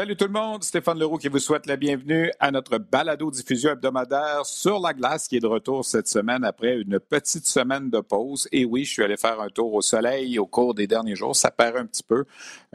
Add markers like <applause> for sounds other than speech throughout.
Salut tout le monde, Stéphane Leroux qui vous souhaite la bienvenue à notre balado-diffusion hebdomadaire sur la glace qui est de retour cette semaine après une petite semaine de pause. Et oui, je suis allé faire un tour au soleil au cours des derniers jours. Ça paraît un petit peu.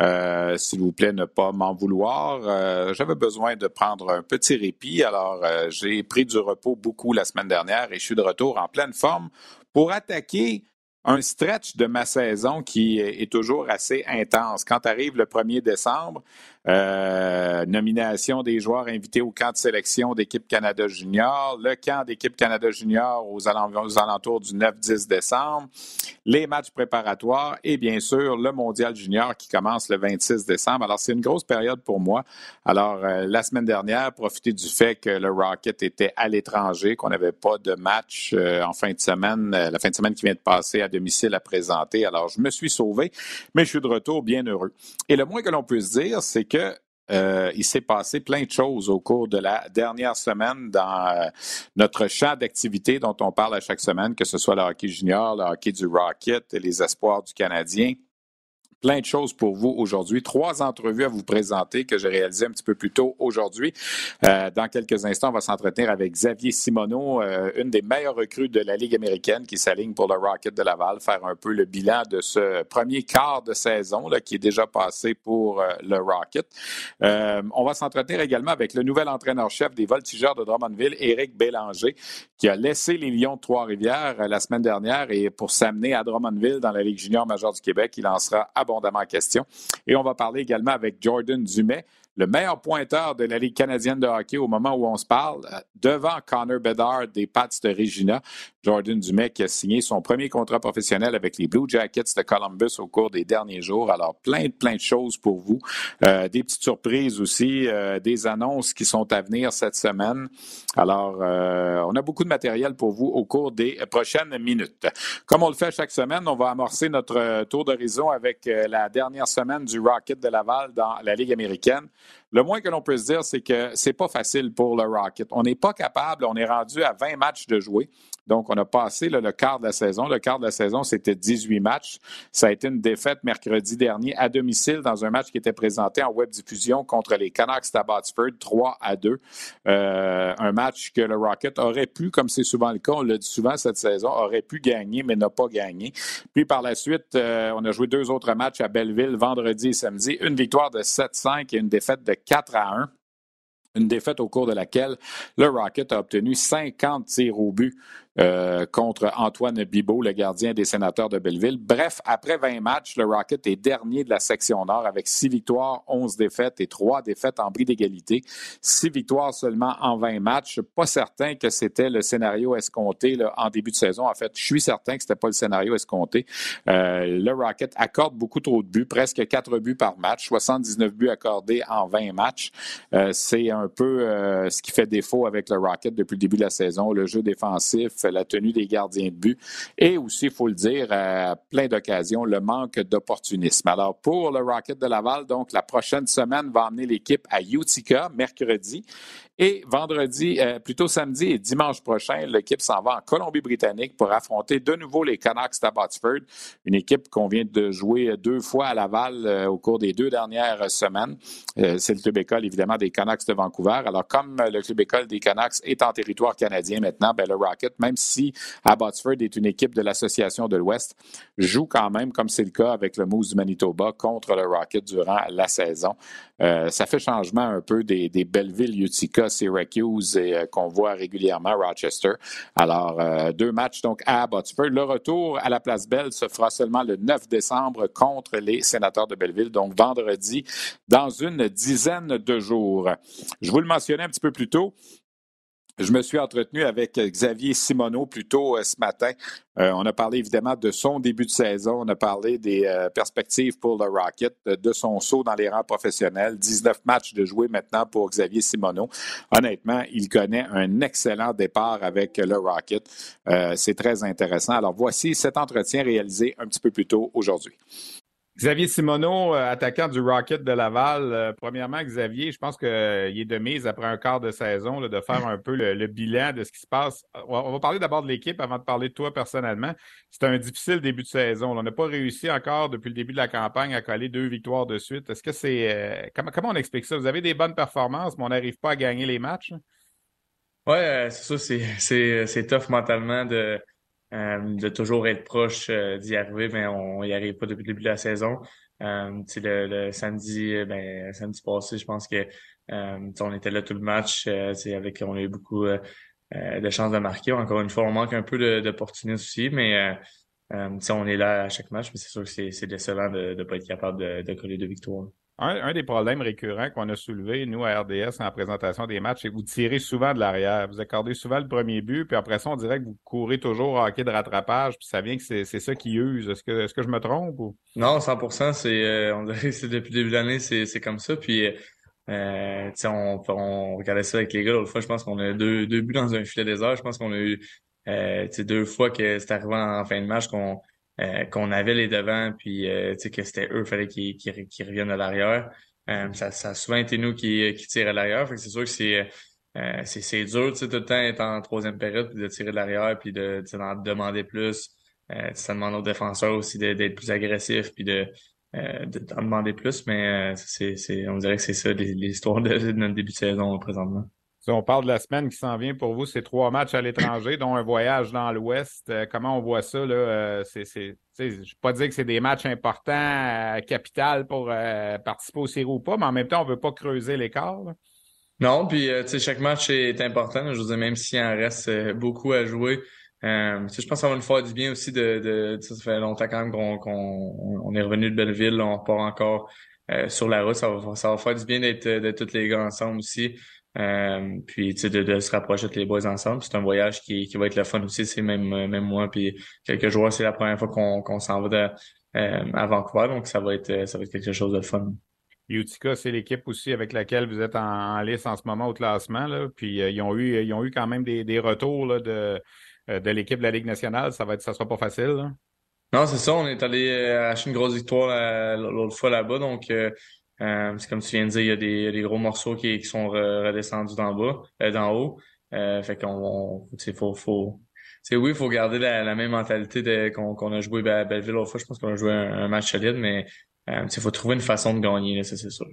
Euh, S'il vous plaît, ne pas m'en vouloir. Euh, J'avais besoin de prendre un petit répit. Alors, euh, j'ai pris du repos beaucoup la semaine dernière et je suis de retour en pleine forme pour attaquer un stretch de ma saison qui est toujours assez intense. Quand arrive le 1er décembre, euh, nomination des joueurs invités au camp de sélection d'équipe Canada Junior, le camp d'équipe Canada Junior aux, alentours du 9-10 décembre, les matchs préparatoires et bien sûr le mondial junior qui commence le 26 décembre. Alors c'est une grosse période pour moi. Alors euh, la semaine dernière, profiter du fait que le Rocket était à l'étranger, qu'on n'avait pas de match euh, en fin de semaine, la fin de semaine qui vient de passer à domicile à présenter. Alors je me suis sauvé, mais je suis de retour bien heureux. Et le moins que l'on puisse dire, c'est que euh, il s'est passé plein de choses au cours de la dernière semaine dans euh, notre champ d'activité dont on parle à chaque semaine, que ce soit le hockey junior, le hockey du Rocket, les espoirs du Canadien plein de choses pour vous aujourd'hui. Trois entrevues à vous présenter que j'ai réalisées un petit peu plus tôt aujourd'hui. Euh, dans quelques instants, on va s'entretenir avec Xavier Simoneau, euh, une des meilleures recrues de la Ligue américaine qui s'aligne pour le Rocket de Laval, faire un peu le bilan de ce premier quart de saison qui est déjà passé pour euh, le Rocket. on va s'entretenir également avec le nouvel entraîneur-chef des Voltigeurs de Drummondville, Éric Bélanger, qui a laissé les Lions de Trois-Rivières la semaine dernière et pour s'amener à Drummondville dans la Ligue junior majeure du Québec, il en sera à abondamment question. Et on va parler également avec Jordan Dumais, le meilleur pointeur de la Ligue canadienne de hockey au moment où on se parle, euh, devant Connor Bedard des Pats de Regina. Jordan Dumais qui a signé son premier contrat professionnel avec les Blue Jackets de Columbus au cours des derniers jours. Alors, plein de, plein de choses pour vous. Euh, des petites surprises aussi, euh, des annonces qui sont à venir cette semaine. Alors, on a beaucoup de matériel pour vous au cours des prochaines minutes. Comme on le fait chaque semaine, on va amorcer notre tour d'horizon avec la dernière semaine du Rocket de Laval dans la Ligue américaine. Le moins que l'on peut se dire, c'est que c'est pas facile pour le Rocket. On n'est pas capable, on est rendu à 20 matchs de jouer. Donc, on a passé le quart de la saison. Le quart de la saison, c'était 18 matchs. Ça a été une défaite mercredi dernier à domicile dans un match qui était présenté en web diffusion contre les Canucks d'Abbotsford, 3 à 2. Euh, un match que le Rocket aurait pu, comme c'est souvent le cas, on l'a dit souvent cette saison, aurait pu gagner, mais n'a pas gagné. Puis par la suite, euh, on a joué deux autres matchs à Belleville, vendredi et samedi. Une victoire de 7-5 et une défaite de 4 à 1. Une défaite au cours de laquelle le Rocket a obtenu 50 tirs au but euh, contre Antoine Bibot, le gardien des sénateurs de Belleville. Bref, après 20 matchs, le Rocket est dernier de la section nord avec 6 victoires, 11 défaites et 3 défaites en bris d'égalité. 6 victoires seulement en 20 matchs. Pas certain que c'était le scénario escompté en début de saison. En fait, je suis certain que ce n'était pas le scénario escompté. Euh, le Rocket accorde beaucoup trop de buts, presque 4 buts par match, 79 buts accordés en 20 matchs. Euh, c'est un peu ce qui fait défaut avec le Rocket depuis le début de la saison, le jeu défensif, la tenue des gardiens de but et aussi, il faut le dire, à plein d'occasions, le manque d'opportunisme. Alors, pour le Rocket de Laval, donc, la prochaine semaine va emmener l'équipe à Utica mercredi. Et vendredi, euh, plutôt samedi et dimanche prochain, l'équipe s'en va en Colombie-Britannique pour affronter de nouveau les Canucks d'Abbotsford, une équipe qu'on vient de jouer deux fois à Laval euh, au cours des deux dernières semaines. Euh, c'est le club école, évidemment, des Canucks de Vancouver. Alors, comme le club école des Canucks est en territoire canadien maintenant, ben, le Rocket, même si Abbotsford est une équipe de l'Association de l'Ouest, joue quand même, comme c'est le cas avec le Moose du Manitoba, contre le Rocket durant la saison. Euh, ça fait changement un peu des, Belleville, Utica, Syracuse euh, qu'on voit régulièrement Rochester. Alors, euh, deux matchs donc à Abbotsford. Le retour à la place Belle se fera seulement le 9 décembre contre les sénateurs de Belleville, donc vendredi, dans une dizaine de jours. Je vous le mentionnais un petit peu plus tôt. Je me suis entretenu avec Xavier Simoneau plus tôt euh, ce matin. Euh, on a parlé évidemment de son début de saison. On a parlé des euh, perspectives pour le Rocket, de son saut dans les rangs professionnels. 19 matchs de jouer maintenant pour Xavier Simoneau. Honnêtement, il connaît un excellent départ avec le Rocket. C'est très intéressant. Alors voici cet entretien réalisé un petit peu plus tôt aujourd'hui. Xavier Simoneau, euh, attaquant du Rocket de Laval. Euh, premièrement, Xavier, je pense qu'il euh, est de mise après un quart de saison de faire un peu le, bilan de ce qui se passe. On va parler d'abord de l'équipe avant de parler de toi personnellement. C'est un difficile début de saison. On n'a pas réussi encore depuis le début de la campagne à coller deux victoires de suite. Est-ce que c'est comment, comment on explique ça? Vous avez des bonnes performances, mais on n'arrive pas à gagner les matchs? Oui, c'est ça, c'est tough mentalement de de toujours être proche euh, d'y arriver, mais on n'y arrive pas depuis le début de la saison. Euh, le, samedi, ben, samedi passé, je pense que on était là tout le match. avec, on a eu beaucoup de chances de marquer. Encore une fois, on manque un peu d'opportunisme aussi, mais on est là à chaque match, mais c'est sûr que c'est décevant de ne pas être capable de, de coller deux victoires. Un, des problèmes récurrents qu'on a soulevé, nous, à RDS, en présentation des matchs, c'est que vous tirez souvent de l'arrière. Vous accordez souvent le premier but, puis après ça, on dirait que vous courez toujours au hockey de rattrapage, puis ça vient que c'est ça qui use. Est-ce que, est que je me trompe? Ou? Non, 100 c'est, euh, c'est depuis le début de l'année, c'est comme ça. Puis, euh, on, on regardait ça avec les gars l'autre fois, je pense qu'on a deux, deux buts dans un filet désert. Je pense qu'on a eu euh, deux fois que c'est arrivé en fin de match qu'on euh, qu'on avait les devants, puis euh, que c'était eux, fallait qu'ils qu'ils reviennent à l'arrière. Euh, ça, ça a souvent été nous qui, qui tirent à l'arrière. C'est sûr que c'est euh, c'est dur, tu sais, tout le temps être en troisième période, puis de tirer de l'arrière, puis de d'en demander plus. Euh, ça demande aux défenseurs aussi d'être plus agressifs, puis de d'en demander plus, mais c'est, c'est, on dirait que c'est ça l'histoire de, de notre début de saison présentement. On parle de la semaine qui s'en vient pour vous, c'est trois matchs à l'étranger, dont un voyage dans l'Ouest. Euh, comment on voit ça? Là? Euh, c'est, je ne vais pas dire que c'est des matchs importants, euh, capital pour participer au séries ou pas, mais en même temps, on ne veut pas creuser l'écart. Non, puis chaque match est important. Je veux dire, même s'il en reste beaucoup à jouer, je pense que ça va nous faire du bien aussi de, ça fait longtemps quand même qu'on, qu'on on est revenu de Belleville, on repart encore sur la route. Ça va, ça va faire du bien d'être, de tous les gars ensemble aussi. Euh, puis de, de se rapprocher de les boys ensemble. C'est un voyage qui, qui va être le fun aussi. C'est même, même moi puis quelques joueurs, c'est la première fois qu'on qu'on s'en va de, euh, à Vancouver, donc ça va être ça va être quelque chose de fun. Utica, c'est l'équipe aussi avec laquelle vous êtes en, liste en ce moment au classement. Là. Puis euh, ils ont eu ils ont eu quand même des, des retours là, de, de l'équipe de la Ligue nationale. Ça va être ça sera pas facile. Là. Non, c'est ça. On est allé acheter une grosse victoire l'autre fois là-bas. Donc euh, c'est comme tu viens de dire, il y a des, gros morceaux qui, sont redescendus d'en bas, euh, d'en haut. Euh, fait qu'on, faut, faut, c'est oui, il faut garder la, même mentalité qu'on a joué à Belleville l'autre fois. Je pense qu'on a joué un, match solide, mais il faut trouver une façon de gagner, c'est sûr.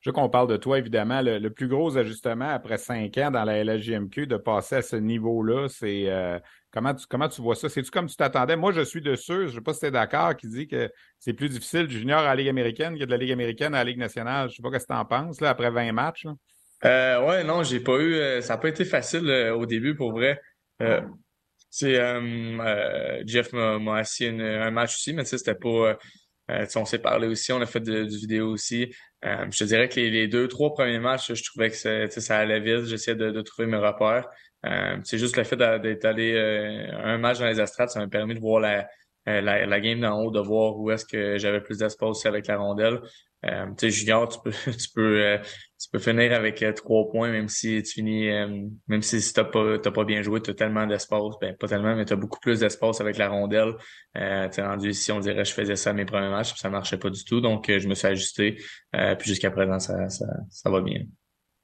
Je veux qu'on parle de toi, évidemment. Le, plus gros ajustement après cinq ans dans la LGMQ, de passer à ce niveau-là, c'est Comment tu, comment tu vois ça? C'est-tu comme tu t'attendais? Moi, je suis de ceux, je ne sais pas si tu es d'accord, qui dit que c'est plus difficile du junior à la Ligue américaine que de la Ligue américaine à la Ligue nationale. Je ne sais pas ce que tu en penses, là, après 20 matchs. Euh, ouais, non, j'ai pas eu. Euh, ça n'a pas été facile euh, au début, pour vrai. Euh, c'est Jeff m'a assis un match aussi, mais tu sais, c'était pas. on s'est parlé aussi, on a fait du vidéo aussi. je te dirais que les, deux, trois premiers matchs, je trouvais que ça allait vite. J'essayais de, de, trouver mes repères. Euh, c'est juste le fait d'être allé euh, un match dans les astrades, ça m'a permis de voir la, euh, la, la game d'en haut, de voir où est-ce que j'avais plus d'espace aussi avec la rondelle. Euh, tu sais, junior, tu peux, <laughs> tu peux, tu peux finir avec trois points, même si tu finis, même si, t'as pas, t'as pas bien joué, tu as tellement d'espace, ben pas tellement, mais tu as beaucoup plus d'espace avec la rondelle. Euh, tu rendu ici, on dirait, je faisais ça mes premiers matchs, ça marchait pas du tout, donc je me suis ajusté. puis jusqu'à présent, ça, ça va bien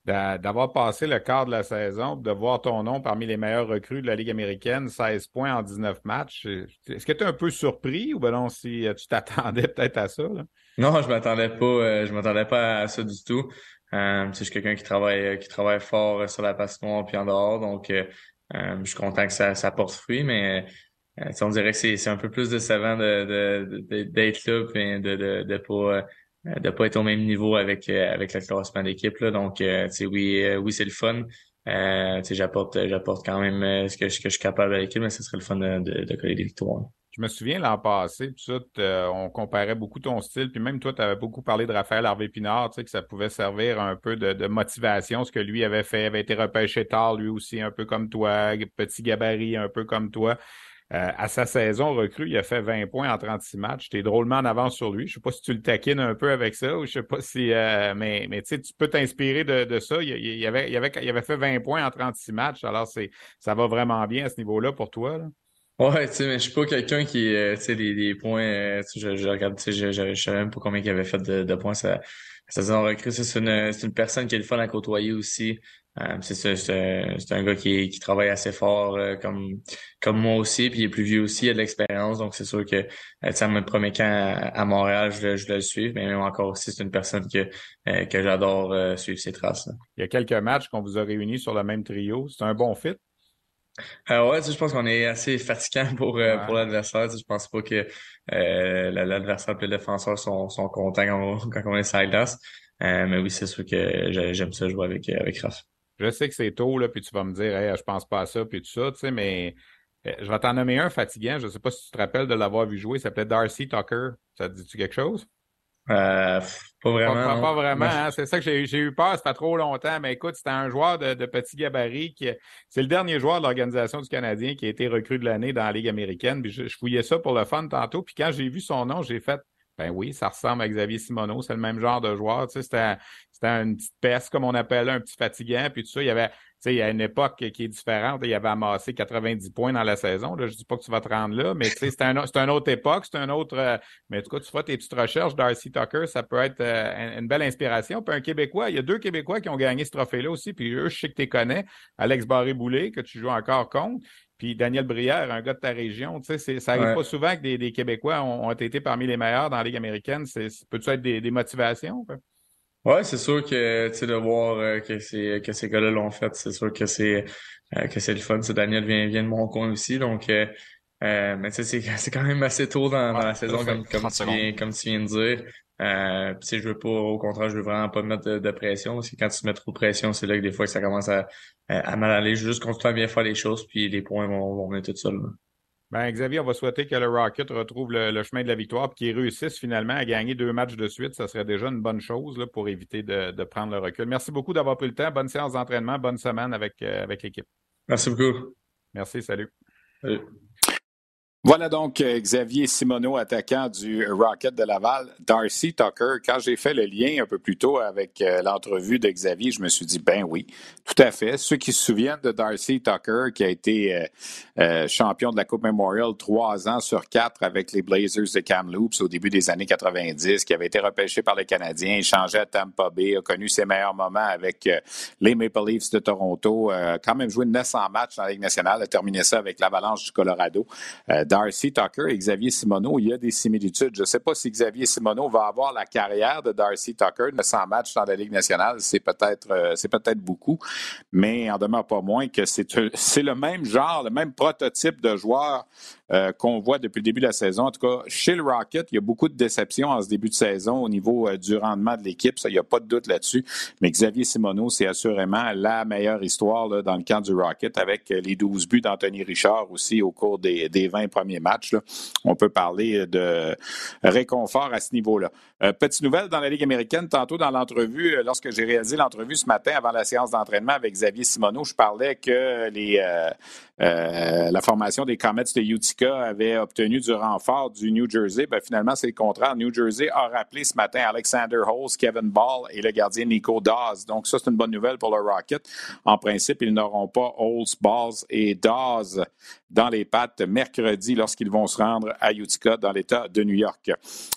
d'avoir passé le quart de la saison, de voir ton nom parmi les meilleurs recrues de la Ligue américaine, 16 points en 19 matchs. Est-ce que tu es un peu surpris ou ben non, si euh, tu t'attendais <laughs> peut-être à ça? Non, je m'attendais pas, euh, je m'attendais pas à ça du tout. Euh, je suis quelqu'un qui travaille qui travaille fort sur la noire puis en dehors. Donc je suis content que ça, porte fruit, mais on dirait que c'est un peu plus décevant de d'être là et de de, de pas de pas être au même niveau avec avec le classement d'équipe là. Donc oui oui c'est le fun. J'apporte j'apporte quand même ce que, que je suis capable avec l'équipe mais ce serait le fun de, de, de coller des victoires. Je me souviens l'an passé, puis ça, on comparait beaucoup ton style, puis même toi, tu avais beaucoup parlé de Raphaël Harvey-Pinard, tu sais, que ça pouvait servir un peu de, motivation, ce que lui avait fait, avait été repêché tard, lui aussi, un peu comme toi, petit gabarit, un peu comme toi. Euh, à sa saison recrue, il a fait 20 points en 36 matchs. Tu es drôlement en avance sur lui. Je sais pas si tu le taquines un peu avec ça ou je sais pas si. Euh, mais mais tu peux t'inspirer de, ça. Il, avait, fait 20 points en 36 matchs. Alors, ça va vraiment bien à ce niveau-là pour toi. Là? Ouais, tu sais, mais je suis pas quelqu'un qui, euh, tu sais, les, points, je, regarde, tu sais, je, je, savais même pas combien il avait fait de, points ça, ça saison recrue. C'est une, une personne qui est le fun à côtoyer aussi. Euh, c'est, c'est, c'est un gars qui, qui travaille assez fort euh, comme, comme moi aussi, puis il est plus vieux aussi, il a de l'expérience, donc c'est sûr que, tu sais, mon premier camp à, Montréal, je, je le suis, mais même encore aussi, c'est une personne que, que j'adore suivre ses traces. Il y a quelques matchs qu'on vous a réunis sur le même trio. C'est un bon fit? Euh, ouais, je pense qu'on est assez fatigant pour, euh, pour l'adversaire. Je pense pas que euh, l'adversaire et le défenseur sont, sont contents quand on, <laughs> quand on est side. Euh, mais oui, c'est sûr que j'aime ça jouer avec, avec Raph. Je sais que c'est tôt, là, puis tu vas me dire, hey, je pense pas à ça, puis tout ça, tu sais, mais je vais t'en nommer un fatigant. Je sais pas si tu te rappelles de l'avoir vu jouer. Il s'appelait Darcy Tucker. Ça te dit-tu quelque chose? Euh, pas vraiment. Pas, vraiment, hein. c'est ça que j'ai eu peur, ça fait trop longtemps. Mais écoute, c'était un joueur de, petit gabarit qui c'est le dernier joueur de l'Organisation du Canadien qui a été recru de l'année dans la Ligue américaine. Puis je, je, fouillais ça pour le fun tantôt. Puis quand j'ai vu son nom, j'ai fait ben oui, ça ressemble à Xavier Simoneau, c'est le même genre de joueur. Tu sais, c'était, une petite peste, comme on appelle, un petit fatigant. Puis tout ça, il y avait sais, il y a une époque qui est différente. Il avait amassé 90 points dans la saison. Là, je dis pas que tu vas te rendre là, mais c'est un, une autre époque, c'est un autre. Euh, mais en tout cas, tu feras tes petites recherches. Darcy Tucker, ça peut être euh, une belle inspiration. Puis un Québécois, il y a deux Québécois qui ont gagné ce trophée-là aussi. Puis eux, je sais que tu les connais. Alex Barré-Boulet, que tu joues encore contre. Puis Daniel Brière, un gars de ta région, tu sais, ça arrive pas souvent que des, Québécois ont, été parmi les meilleurs dans la Ligue américaine. Peut-tu être des, des motivations? Ouais, c'est sûr que tu sais de voir euh, que c'est que ces gars-là l'ont fait, c'est sûr que c'est euh, que c'est le fun. Daniel vient vient de mon coin aussi, donc euh, mais tu sais <laughs> c'est quand même assez tôt dans, dans la saison comme comme tu viens comme tu viens de dire. Euh, je veux pas, au contraire, je veux vraiment pas mettre de, pression, parce que quand tu te mets trop de pression, c'est là que des fois ça commence à, à mal aller. Juste continuer à bien faire les choses, puis les points vont, vont venir tout seuls. Ben, Xavier, on va souhaiter que le Rocket retrouve le, chemin de la victoire et qu'il réussisse finalement à gagner deux matchs de suite. Ça serait déjà une bonne chose là, pour éviter de, prendre le recul. Merci beaucoup d'avoir pris le temps. Bonne séance d'entraînement. Bonne semaine avec, euh, avec l'équipe. Merci beaucoup. Merci. Salut. salut. Voilà donc euh, Xavier Simoneau, attaquant du Rocket de Laval. Darcy Tucker, quand j'ai fait le lien un peu plus tôt avec euh, l'entrevue de Xavier, je me suis dit, ben oui, tout à fait. Ceux qui se souviennent de Darcy Tucker, qui a été euh, champion de la Coupe Memorial trois ans sur quatre avec les Blazers de Kamloops au début des années 90, qui avait été repêché par les Canadiens, changé à Tampa Bay, a connu ses meilleurs moments avec les Maple Leafs de Toronto, quand même joué 900 matchs dans la Ligue nationale, a terminé ça avec l'Avalanche du Colorado. Darcy Tucker et Xavier Simoneau, il y a des similitudes. Je ne sais pas si Xavier Simoneau va avoir la carrière de Darcy Tucker, 900 matchs dans la Ligue nationale, c'est peut-être euh, c'est peut-être beaucoup, mais en demeure pas moins que c'est c'est le même genre, le même prototype de joueur euh, qu'on voit depuis le début de la saison. En tout cas, chez le Rocket, il y a beaucoup de déceptions en ce début de saison au niveau euh, du rendement de l'équipe. Il n'y a pas de doute là-dessus. Mais Xavier Simoneau, c'est assurément la meilleure histoire dans le camp du Rocket avec euh, les 12 buts d'Anthony Richard aussi au cours des, des 20 premiers matchs. On peut parler de réconfort à ce niveau-là. petite nouvelle dans la Ligue américaine, tantôt dans l'entrevue, lorsque j'ai réalisé l'entrevue ce matin avant la séance d'entraînement avec Xavier Simoneau, je parlais que la formation des Comets de Utica avait obtenu du renfort du New Jersey. Ben, finalement, c'est le contraire. New Jersey a rappelé ce matin Alexander Holmes, Kevin Ball et le gardien Nico Dawes. Donc, ça, c'est une bonne nouvelle pour le Rocket. En principe, ils n'auront pas Holmes, Balls et Dawes dans les pattes mercredi lorsqu'ils vont se rendre à Utica dans l'État de New York.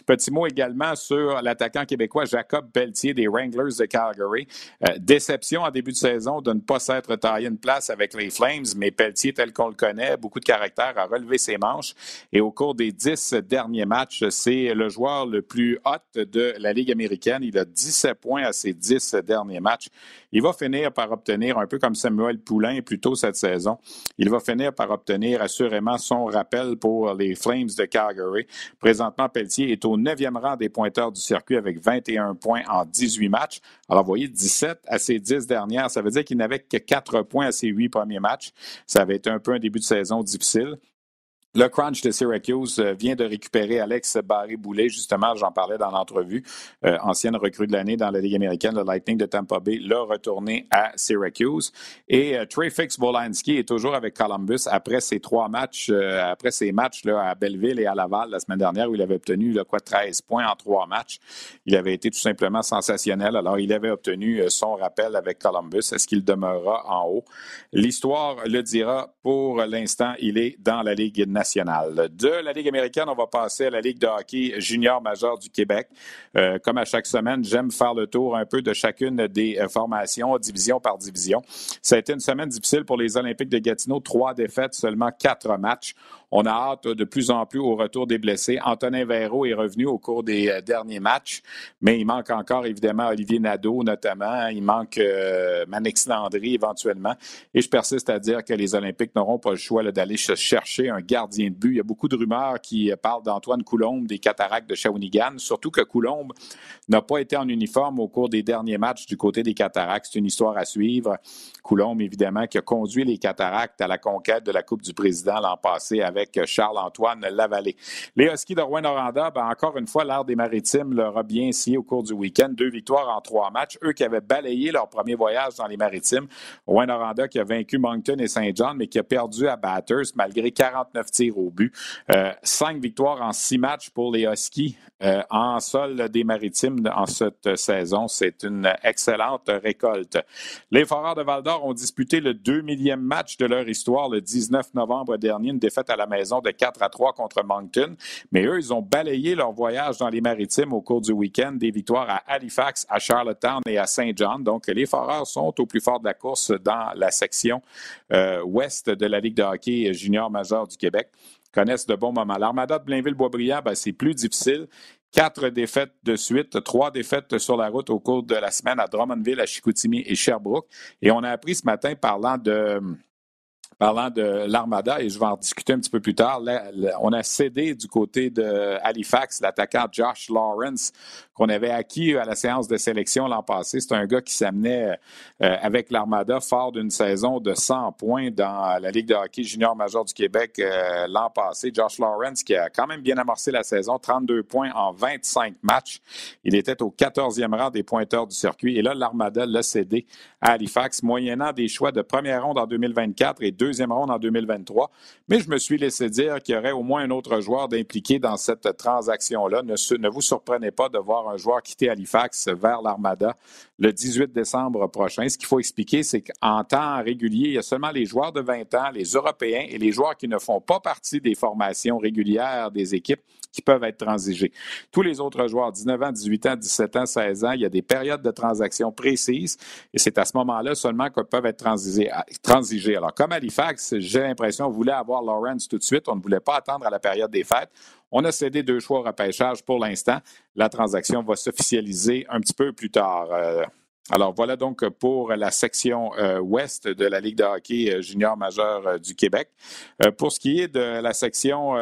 Petit mot également sur l'attaquant québécois Jacob Pelletier des Wranglers de Calgary. Euh, déception en début de saison de ne pas s'être taillé une place avec les Flames, mais Pelletier, tel qu'on le connaît, beaucoup de caractère, a relevé ses manches. Et au cours des dix derniers matchs, c'est le joueur le plus hot de la Ligue américaine. Il a 17 points à ses dix derniers matchs. Il va finir par obtenir, un peu comme Samuel Poulain plus tôt cette saison, il va finir par obtenir assurément son rappel pour les Flames de Calgary. Présentement, Pelletier est au neuvième rang des pointeurs du circuit avec 21 points en 18 matchs. Alors, vous voyez, 17 à ses 10 dernières, ça veut dire qu'il n'avait que 4 points à ses 8 premiers matchs. Ça avait été un peu un début de saison difficile. Le crunch de Syracuse euh, vient de récupérer Alex Barré-Boulet, justement, j'en parlais dans l'entrevue, euh, ancienne recrue de l'année dans la Ligue américaine, le Lightning de Tampa Bay l'a retourné à Syracuse. Et euh, Trey Fix Wolanski est toujours avec Columbus après ses trois matchs, après ses matchs à Belleville et à Laval la semaine dernière où il avait obtenu le quoi, 13 points en trois matchs. Il avait été tout simplement sensationnel. Alors, il avait obtenu son rappel avec Columbus. Est-ce qu'il demeurera en haut? L'histoire le dira. Pour l'instant, il est dans la Ligue nationale de la Ligue américaine, on va passer à la Ligue de hockey junior majeur du Québec. Euh, comme à chaque semaine, j'aime faire le tour un peu de chacune des euh, formations, division par division. Ça a été une semaine difficile pour les Olympiques de Gatineau. Trois défaites, seulement quatre matchs. On a hâte de plus en plus au retour des blessés. Antonin Véro est revenu au cours des euh, derniers matchs, mais il manque encore évidemment Olivier Nadeau notamment. Il manque euh, Manix Landry éventuellement. Et je persiste à dire que les Olympiques n'auront pas le choix d'aller chercher un gardien de but. Il y a beaucoup de rumeurs qui euh, parlent d'Antoine Coulombe des Cataractes de Shawinigan, surtout que Coulombe n'a pas été en uniforme au cours des derniers matchs du côté des Cataractes. C'est une histoire à suivre. Coulombe, évidemment, qui a conduit les Cataractes à la conquête de la Coupe du Président l'an passé avec avec Charles-Antoine Lavallée. Les Huskies de Rouen-Noranda, ben, encore une fois, l'art des maritimes leur a bien scié au cours du week-end. Deux victoires en trois matchs. Eux qui avaient balayé leur premier voyage dans les maritimes. Rouen-Noranda qui a vaincu Moncton et Saint-Jean, mais qui a perdu à Batters malgré 49 tirs au but. Euh, cinq victoires en six matchs pour les Huskies euh, en sol des maritimes en cette saison. C'est une excellente récolte. Les Foreurs de Val-d'Or ont disputé le deux millième match de leur histoire le 19 novembre dernier, une défaite à la maison de 4 à 3 contre Moncton. Mais eux, ils ont balayé leur voyage dans les maritimes au cours du week-end, des victoires à Halifax, à Charlottetown et à Saint John. Donc, les Foreurs sont au plus fort de la course dans la section euh, ouest de la Ligue de hockey junior majeur du Québec connaissent de bons moments. L'Armada de Blainville-Boisbriand, ben, c'est plus difficile. Quatre défaites de suite, trois défaites sur la route au cours de la semaine à Drummondville, à Chicoutimi et Sherbrooke. Et on a appris ce matin, parlant de, parlant de l'Armada, et je vais en discuter un petit peu plus tard, on a cédé du côté de Halifax l'attaquant Josh Lawrence qu'on avait acquis à la séance de sélection l'an passé. C'est un gars qui s'amenait euh, avec l'Armada fort d'une saison de 100 points dans la Ligue de hockey junior major du Québec euh, l'an passé. Josh Lawrence qui a quand même bien amorcé la saison, 32 points en 25 matchs. Il était au 14e rang des pointeurs du circuit. Et là, l'Armada l'a cédé à Halifax, moyennant des choix de première ronde en 2024 et deux deuxième ronde en 2023. Mais je me suis laissé dire qu'il y aurait au moins un autre joueur d'impliqué dans cette transaction-là. Ne, ne, vous surprenez pas de voir un joueur quitter Halifax vers l'Armada le 18 décembre prochain. Ce qu'il faut expliquer, c'est qu'en temps régulier, il y a seulement les joueurs de 20 ans, les Européens et les joueurs qui ne font pas partie des formations régulières des équipes qui peuvent être transigés. Tous les autres joueurs, 19 ans, 18 ans, 17 ans, 16 ans, il y a des périodes de transaction précises et c'est à ce moment-là seulement qu'ils peuvent être transigés. Alors, comme Halifax, j'ai l'impression voulait avoir Lawrence tout de suite. On ne voulait pas attendre à la période des fêtes. On a cédé deux choix au repêchage pour l'instant. La transaction va s'officialiser un petit peu plus tard. Euh, alors voilà donc pour la section euh, ouest de la Ligue de hockey euh, junior majeur euh, du Québec. pour ce qui est de la section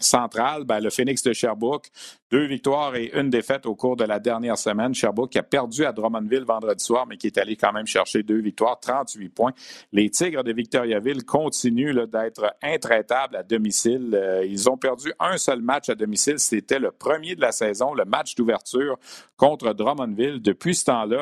centrale, ben, le Phoenix de Sherbrooke, deux victoires et une défaite au cours de la dernière semaine. Sherbrooke a perdu à Drummondville vendredi soir, mais qui est allé quand même chercher deux victoires, 38 points. Les Tigres de Victoriaville continuent d'être intraitables à domicile. ils ont perdu un seul match à domicile. C'était le premier de la saison, le match d'ouverture contre Drummondville. Depuis ce temps-là,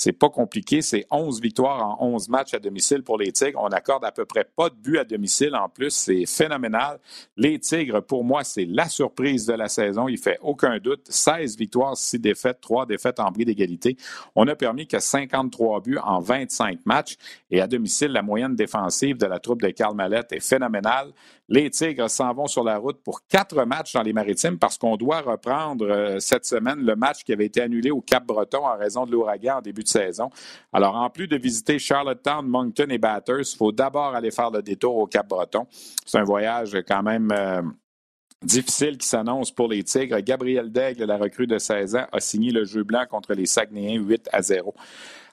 c'est pas compliqué. C'est 11 victoires en 11 matchs à domicile pour les Tigres. On accorde à peu près pas de but à domicile en plus. C'est phénoménal. Les Tigres, pour moi, c'est la surprise de la saison. Il fait aucun doute. 16 victoires, 6 défaites, 3 défaites en bris d'égalité. On a permis que 53 buts en 25 matchs. Et à domicile, la moyenne défensive de la troupe de Karl Mallette est phénoménale. Les Tigres s'en vont sur la route pour quatre matchs dans les maritimes parce qu'on doit reprendre euh, cette semaine le match qui avait été annulé au Cap-Breton en raison de l'ouragan en début de Alors, en plus de visiter Charlottetown, Moncton et Batters, il faut d'abord aller faire le détour au Cap-Breton. C'est un voyage quand même euh, difficile qui s'annonce pour les Tigres. Gabriel Daigle, la recrue de 16 ans, a signé le jeu blanc contre les Saguenayens 8 à 0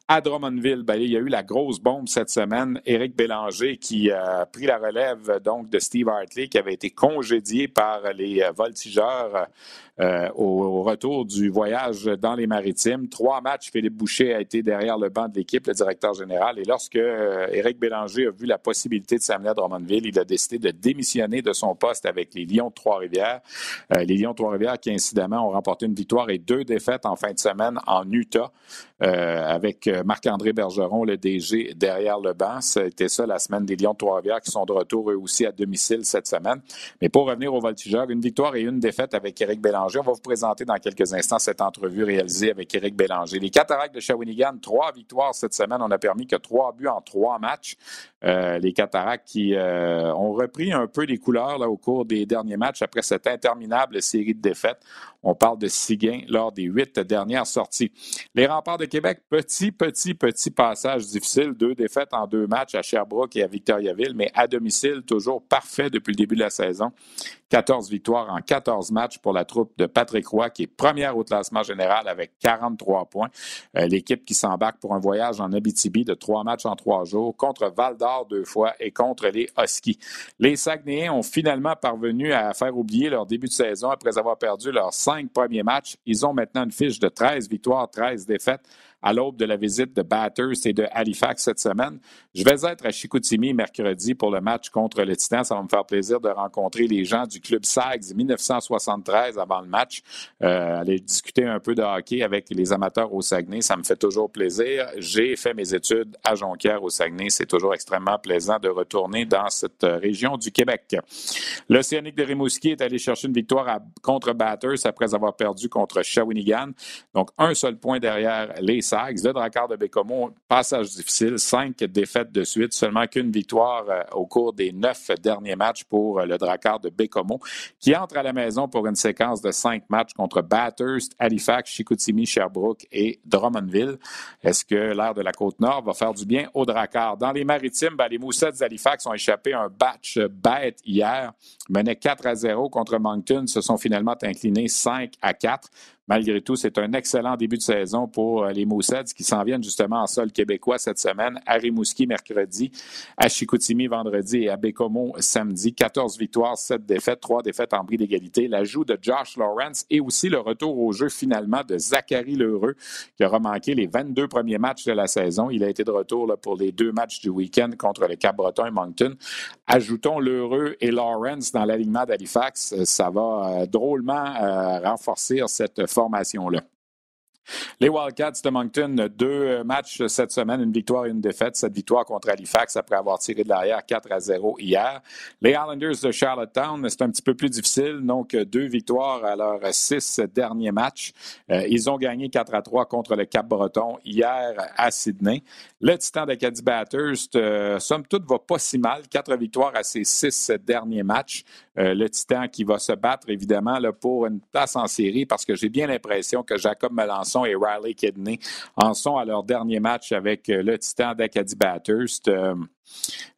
à Drummondville. Ben, il y a eu la grosse bombe cette semaine. Éric Bélanger qui a pris la relève donc de Steve Hartley qui avait été congédié par les voltigeurs euh, au, retour du voyage dans les maritimes. Trois matchs, Philippe Boucher a été derrière le banc de l'équipe, le directeur général. Et lorsque euh, Éric Bélanger a vu la possibilité de s'amener à Drummondville, il a décidé de démissionner de son poste avec les Lions de Trois-Rivières. Euh, les Lions de Trois-Rivières qui, incidemment, ont remporté une victoire et deux défaites en fin de semaine en Utah avec Marc-André Bergeron, le DG, derrière le banc. C'était ça la semaine des Lions de Trois-Rivières qui sont de retour eux aussi à domicile cette semaine. Mais pour revenir aux voltigeurs, une victoire et une défaite avec Éric Bélanger on va vous présenter dans quelques instants cette entrevue réalisée avec Éric Bélanger. Les Cataractes de Shawinigan, trois victoires cette semaine. On a permis que trois buts en trois matchs. Euh, les Cataractes qui euh, ont repris un peu les couleurs là, au cours des derniers matchs après cette interminable série de défaites. On parle de six gains lors des huit dernières sorties. Les remparts de Québec, petit, petit, petit passage difficile. Deux défaites en deux matchs à Sherbrooke et à Victoriaville, mais à domicile, toujours parfait depuis le début de la saison. 14 victoires en 14 matchs pour la troupe de Patrick Roy, qui est première au classement général avec 43 points. Euh, l'équipe qui s'embarque pour un voyage en Abitibi de trois matchs en trois jours contre Val d'Or deux fois et contre les Huskies. Les Saguenayens ont finalement parvenu à faire oublier leur début de saison après avoir perdu leurs cinq premiers matchs. Ils ont maintenant une fiche de 13 victoires, 13 défaites à l'aube de la visite de Batters et de Halifax cette semaine. Je vais être à Chicoutimi mercredi pour le match contre le Titan. Ça va me faire plaisir de rencontrer les gens du club SAGS 1973 avant le match, euh, aller discuter un peu de hockey avec les amateurs au Saguenay. Ça me fait toujours plaisir. J'ai fait mes études à Jonquière au Saguenay. C'est toujours extrêmement plaisant de retourner dans cette région du Québec. L'Océanique de Rimouski est allé chercher une victoire contre Batters après avoir perdu contre Shawinigan. Donc, un seul point derrière les Sags. Le Dracard de Bécomo, passage difficile, cinq défaites de suite, seulement qu'une victoire euh, au cours des neuf derniers matchs pour euh, le Dracard de Bécomo, qui entre à la maison pour une séquence de cinq matchs contre Bathurst, Halifax, Chicoutimi, Sherbrooke et Drummondville. Est-ce que l'air de la Côte-Nord va faire du bien au Dracard? Dans les maritimes, ben, les Moussets d'Halifax ont échappé un batch bête hier, menaient 4 à 0 contre Moncton, se sont finalement inclinés 5 à 4. Malgré tout, c'est un excellent début de saison pour euh, les Moussets qui s'en viennent justement en sol québécois cette semaine. À Rimouski mercredi, à Chicoutimi vendredi et à Bécomo samedi. 14 victoires, 7 défaites, 3 défaites en bris d'égalité. L'ajout de Josh Lawrence et aussi le retour au jeu finalement de Zachary Lheureux qui aura manqué les 22 premiers matchs de la saison. Il a été de retour pour les deux matchs du week-end contre le Cap-Breton et Moncton. Ajoutons Lheureux et Lawrence dans l'alignement d'Halifax. Ça va euh, drôlement euh, renforcer cette formation-là. Les Wildcats de Moncton, deux matchs cette semaine, une victoire et une défaite. Cette victoire contre Halifax après avoir tiré de l'arrière 4 à 0 hier. Les Islanders de Charlottetown, c'est un petit peu plus difficile. Donc, deux victoires à leurs six derniers matchs. Euh, ils ont gagné 4 à 3 contre le Cap-Breton hier à Sydney. Le Titan d'Acadie Bathurst, euh, somme toute, va pas si mal. Quatre victoires à ses six derniers matchs. Euh, le Titan qui va se battre, évidemment, pour une place en série parce que j'ai bien l'impression que Jacob Melançon et Riley Kidney en sont à leur dernier match avec euh, le Titan d'Acadie Bathurst.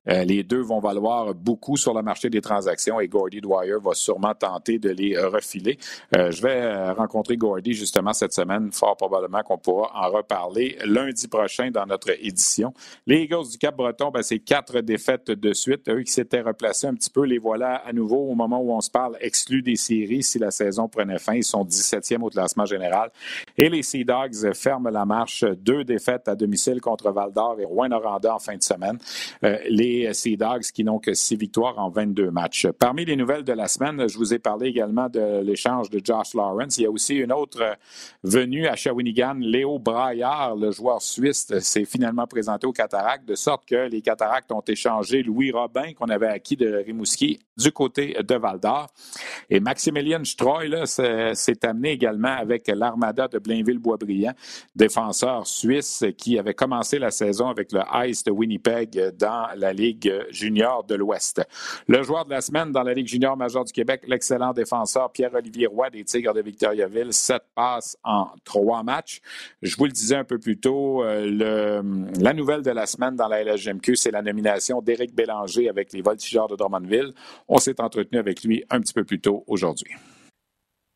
Euh, euh, les deux vont valoir beaucoup sur le marché des transactions et Gordy Dwyer va sûrement tenter de les refiler. Euh, je vais euh, rencontrer Gordy justement cette semaine. Fort probablement qu'on pourra en reparler lundi prochain dans notre édition. Les Eagles du Cap-Breton, ben, c'est quatre défaites de suite. Eux qui s'étaient replacés un petit peu, les voilà à nouveau au moment où on se parle, exclus des séries si la saison prenait fin. Ils sont 17e au classement général. Et les Sea Dogs ferment la marche. Deux défaites à domicile contre Val-d'Or et Rouen-Noranda en fin de semaine. Les Sea Dogs qui n'ont que six victoires en 22 matchs. Parmi les nouvelles de la semaine, je vous ai parlé également de l'échange de Josh Lawrence. Il y a aussi une autre venue à Shawinigan, Léo Braillard, le joueur suisse, s'est finalement présenté aux Cataractes, de sorte que les Cataractes ont échangé Louis Robin, qu'on avait acquis de Rimouski, du côté de Val d'Or. Et Maximilien Stroy s'est amené également avec l'Armada de Blainville-Boisbriand, défenseur suisse qui avait commencé la saison avec le Ice de Winnipeg la Ligue junior de l'Ouest. Le joueur de la semaine dans la Ligue junior majeure du Québec, l'excellent défenseur Pierre-Olivier Roy des Tigres de Victoriaville, sept passes en trois matchs. Je vous le disais un peu plus tôt, le, la nouvelle de la semaine dans la LHGMQ, c'est la nomination d'Éric Bélanger avec les Voltigeurs de Drummondville. On s'est entretenu avec lui un petit peu plus tôt aujourd'hui.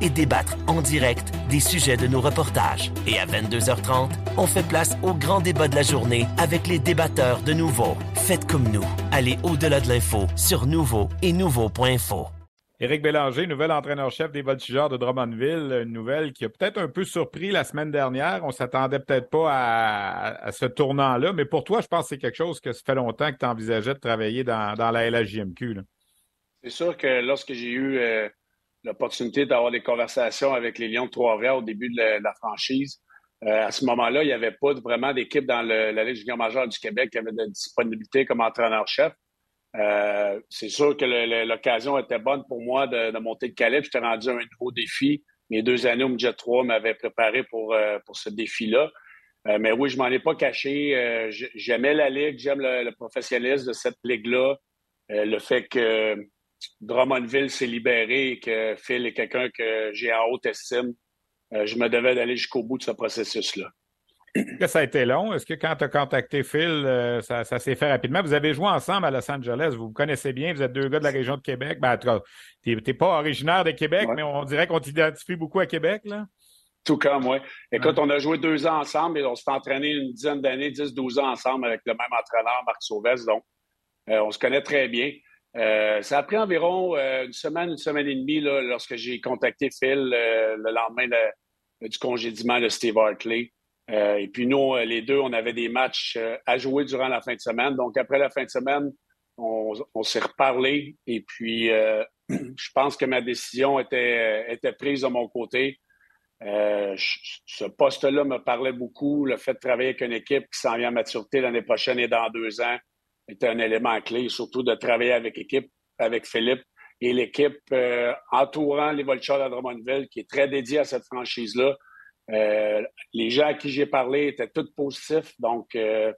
et débattre en direct des sujets de nos reportages. Et à 22h30, on fait place au grand débat de la journée avec les débatteurs de Nouveau. Faites comme nous. Allez au-delà de l'info sur Nouveau et Nouveau.info. Éric Bélanger, nouvel entraîneur-chef des Voltigeurs de Drummondville, une nouvelle qui a peut-être un peu surpris la semaine dernière. On s'attendait peut-être pas à, ce tournant-là, mais pour toi, je pense que c'est quelque chose que ça fait longtemps que tu envisageais de travailler dans, la LHJMQ. C'est sûr que lorsque j'ai eu euh, l'opportunité d'avoir des conversations avec les Lions de Trois-Rivières au début de la, franchise. Euh, à ce moment-là, il n'y avait pas vraiment d'équipe dans la Ligue junior majeure du Québec qui avait de disponibilité comme entraîneur-chef. Euh, c'est sûr que l'occasion était bonne pour moi de, monter de calibre. J'étais rendu à un nouveau défi. Mes deux années au Midget 3 m'avaient préparé pour, euh, pour ce défi-là. mais oui, je m'en ai pas caché. J'aimais la Ligue, j'aime le, professionnalisme de cette Ligue-là. le fait que Drummondville s'est libéré et que Phil est quelqu'un que j'ai en haute estime, euh, je me devais d'aller jusqu'au bout de ce processus-là. Est-ce que ça a été long? Est-ce que quand tu as contacté Phil, euh, ça, s'est fait rapidement? Vous avez joué ensemble à Los Angeles, vous vous connaissez bien, vous êtes deux gars de la région de Québec. Ben, tu n'es pas originaire de Québec, mais on dirait qu'on t'identifie beaucoup à Québec, là? Tout comme, oui. Écoute, on a joué deux ans ensemble et on s'est entraîné une dizaine d'années, 10-12 ans ensemble avec le même entraîneur, Marc Sauvès. Donc, euh, on se connaît très bien. Euh, ça a pris environ euh, une semaine, une semaine et demie lorsque j'ai contacté Phil euh, le lendemain du congédiement de Steve Hartley. et puis nous, les deux, on avait des matchs à jouer durant la fin de semaine. Donc après la fin de semaine, on, s'est reparlé. Et puis <clears throat> je pense que ma décision était, était prise de mon côté. ce poste-là me parlait beaucoup. Le fait de travailler avec une équipe qui s'en vient à maturité l'année prochaine et dans deux ans était un élément clé, surtout de travailler avec l'équipe, avec Philippe et l'équipe euh, entourant les Voltigeurs de Drummondville, qui est très dédiée à cette franchise-là. Euh, les gens à qui j'ai parlé étaient tous positifs, donc euh,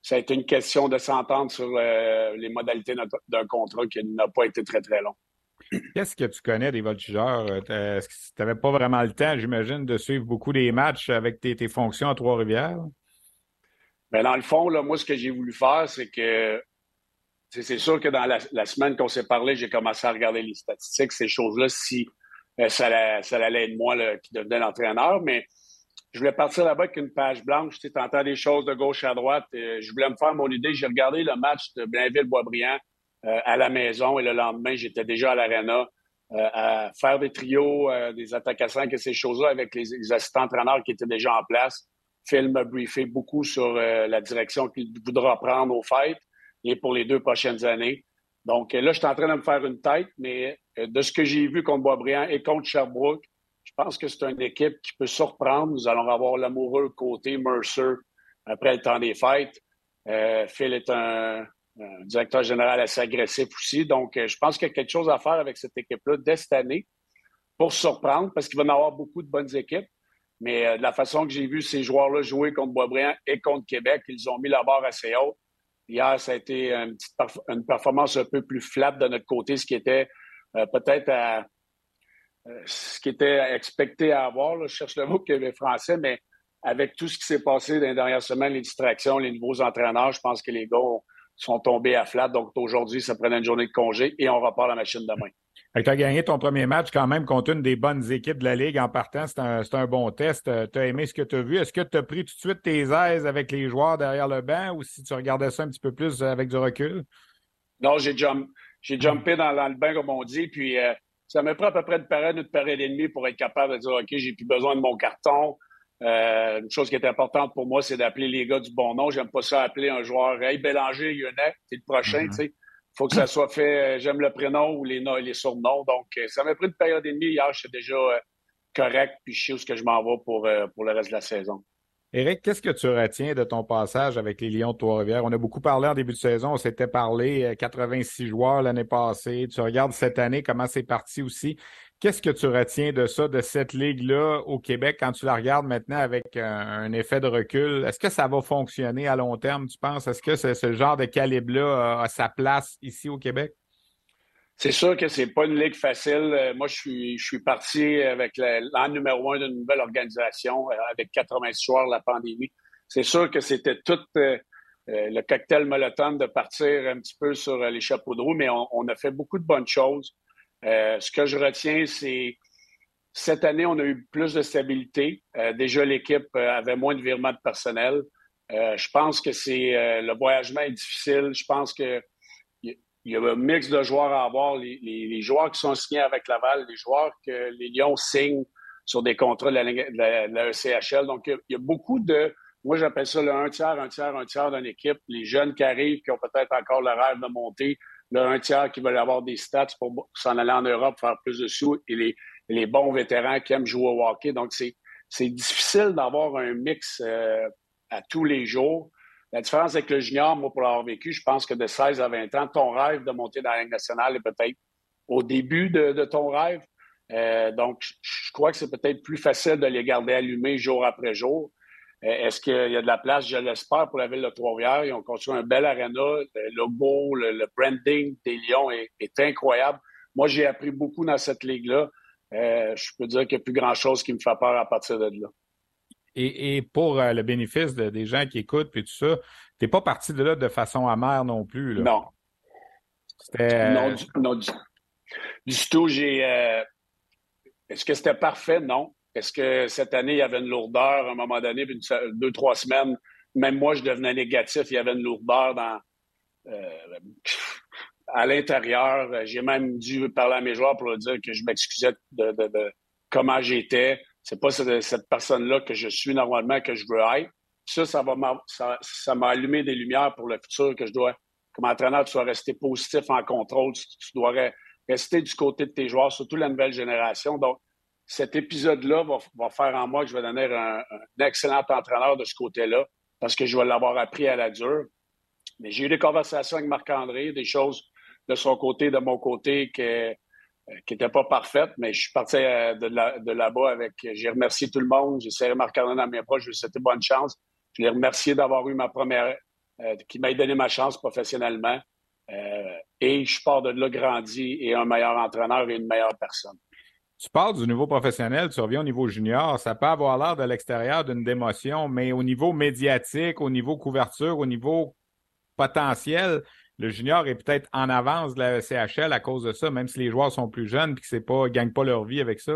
ça a été une question de s'entendre sur les modalités d'un contrat qui n'a pas été très, très long. Qu'est-ce que tu connais des voltigeurs? Tu n'avais pas vraiment le temps, j'imagine, de suivre beaucoup des matchs avec tes fonctions à Trois-Rivières? Mais dans le fond, moi, ce que j'ai voulu faire, c'est que c'est sûr que dans la, semaine qu'on s'est parlé, j'ai commencé à regarder les statistiques, ces choses-là, si euh, ça, allait, être moi qui devenais l'entraîneur. Mais je voulais partir là-bas avec une page blanche. Tu entends des choses de gauche à droite. Euh, je voulais me faire mon idée. J'ai regardé le match de Blainville-Boisbriand euh, à la maison et le lendemain, j'étais déjà à l'aréna à faire des trios, des attaques à 5 et ces choses-là avec les, les assistants entraîneurs qui étaient déjà en place. Phil m'a briefé beaucoup sur euh, la direction qu'il voudra prendre aux fêtes et pour les deux prochaines années. Donc là, je suis en train de me faire une tête, mais euh, de ce que j'ai vu contre Boisbriand et contre Sherbrooke, je pense que c'est une équipe qui peut surprendre. Nous allons avoir l'amoureux côté Mercer après le temps des fêtes. Euh, Phil est un, directeur général assez agressif aussi. Donc, je pense qu'il y a quelque chose à faire avec cette équipe-là dès cette année pour surprendre parce qu'il va y avoir beaucoup de bonnes équipes. Mais euh, de la façon que j'ai vu ces joueurs-là jouer contre Boisbriand et contre Québec, ils ont mis la barre assez haute. Hier, ça a été une, une performance un peu plus flat de notre côté, ce qui était euh, peut-être à euh, ce qui était expecté à avoir. Je cherche le mot que français, mais avec tout ce qui s'est passé dans les dernières semaines, les distractions, les nouveaux entraîneurs, je pense que les gars sont tombés à flat. Donc aujourd'hui, ça prenait une journée de congé et on repart la machine demain. Tu as gagné ton premier match quand même contre une des bonnes équipes de la Ligue en partant. C'est un, bon test. Euh, tu as aimé ce que tu as vu. Est-ce que tu as pris tout de suite tes aises avec les joueurs derrière le banc ou si tu regardais ça un petit peu plus avec du recul? Non, j'ai jumpé dans, le banc, comme on dit. Puis euh, ça me prend à peu près période, une période et demie pour être capable de dire OK, j'ai plus besoin de mon carton. Euh, une chose qui est importante pour moi, c'est d'appeler les gars du bon nom. J'aime pas ça appeler un joueur Hey Bélanger, Lyonnais, c'est le prochain, mm-hmm. tu sais faut que ça soit fait, euh, j'aime le prénom ou les, les surnoms. Donc, euh, ça m'a pris une période et demie. Hier, suis déjà euh, correct, puis je sais où ce que je m'en vais pour, pour le reste de la saison. Éric, qu'est-ce que tu retiens de ton passage avec les Lions de Trois-Rivières? On a beaucoup parlé en début de saison, on s'était parlé 86 euh, joueurs l'année passée. Tu regardes cette année, comment c'est parti aussi? Qu'est-ce que tu retiens de ça, de cette ligue-là au Québec, quand tu la regardes maintenant avec un, effet de recul? Est-ce que ça va fonctionner à long terme, tu penses? Est-ce que ce genre de calibre-là a sa place ici au Québec? C'est sûr que c'est pas une ligue facile. Euh, moi, je suis, parti avec l'an numéro un d'une nouvelle organisation, euh, avec 80 joueurs la pandémie. C'est sûr que c'était tout euh, le cocktail molotov de partir un petit peu sur les chapeaux de roue, mais on, a fait beaucoup de bonnes choses. Ce que je retiens, c'est cette année, on a eu plus de stabilité. déjà, l'équipe avait moins de virements de personnel. je pense que c'est le voyagement est difficile. Je pense que il y a un mix de joueurs à avoir. Les, joueurs qui sont signés avec Laval, les joueurs que les Lions signent sur des contrats de la, ECHL. Donc, il y, a, beaucoup de. Moi, j'appelle ça le un tiers, un tiers, un tiers d'une équipe. Les jeunes qui arrivent, qui ont peut-être encore le rêve de monter. Le un tiers qui veulent avoir des stats pour s'en aller en Europe, faire plus de sous. Et les, bons vétérans qui aiment jouer au hockey. Donc, c'est difficile d'avoir un mix euh, à tous les jours. La différence avec le junior, moi, pour l'avoir vécu, je pense que de 16 à 20 ans, ton rêve de monter dans la Ligue nationale est peut-être au début de, ton rêve. Euh, donc, je crois que c'est peut-être plus facile de les garder allumés jour après jour. Euh, est-ce qu'il y a de la place? Je l'espère pour la ville de Trois-Rivières? Ils ont construit un bel arena. Le logo, le, branding des Lions est, incroyable. Moi, j'ai appris beaucoup dans cette ligue-là. Euh, je peux dire qu'il n'y a plus grand-chose qui me fait peur à partir de là. Et, pour euh, le bénéfice des gens qui écoutent puis tout ça, tu n'es pas parti de là de façon amère non plus. Là. Non. Non, du, non, du, tout. J'ai. Euh, est-ce que c'était parfait? Non. Est-ce que cette année, il y avait une lourdeur à un moment donné, deux, trois semaines, même moi, je devenais négatif, il y avait une lourdeur dans. Euh, à l'intérieur. J'ai même dû parler à mes joueurs pour leur dire que je m'excusais de, comment j'étais c'est pas cette, personne-là que je suis normalement que je veux être. Ça, ça va ça, m'a allumé des lumières pour le futur que je dois, comme entraîneur, tu dois rester positif en contrôle. Tu, dois rester du côté de tes joueurs, surtout la nouvelle génération. Donc, cet épisode-là va, faire en moi que je vais donner un, excellent entraîneur de ce côté-là parce que je vais l'avoir appris à la dure. Mais j'ai eu des conversations avec Marc-André, des choses de son côté, de mon côté, euh, qui n'était pas parfaite, mais je suis parti euh, de, là, bas avec. J'ai remercié tout le monde. J'ai serré marc dans mes proches. Je lui ai souhaité bonne chance. Je l'ai remercié d'avoir eu ma première. Euh, qui m'a donné ma chance professionnellement. et je pars de là grandi et un meilleur entraîneur et une meilleure personne. Tu parles du niveau professionnel, tu reviens au niveau junior. Ça peut avoir l'air de l'extérieur d'une démotion, mais au niveau médiatique, au niveau couverture, au niveau potentiel, le junior est peut-être en avance de la CHL à cause de ça, même si les joueurs sont plus jeunes et qu'ils ne gagnent pas leur vie avec ça.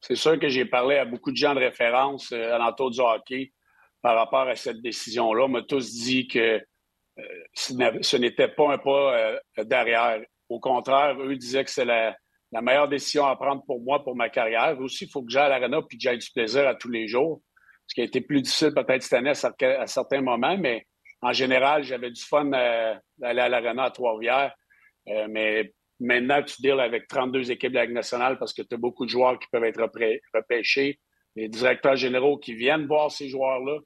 C'est sûr que j'ai parlé à beaucoup de gens de référence euh, à l'entour du hockey par rapport à cette décision-là. On m'a tous dit que euh, ce n'était pas un pas euh, derrière. Au contraire, eux disaient que c'est la, meilleure décision à prendre pour moi, pour ma carrière. Aussi, il faut que j'aille à l'arena et que j'aille du plaisir à tous les jours. Ce qui a été plus difficile peut-être cette année à certains moments, mais en général, j'avais du fun euh, d'aller à l'arena à Trois-Rivières. Euh, mais maintenant, tu deals avec 32 équipes de la Ligue nationale parce que tu as beaucoup de joueurs qui peuvent être repêchés, les directeurs généraux qui viennent voir ces joueurs-là.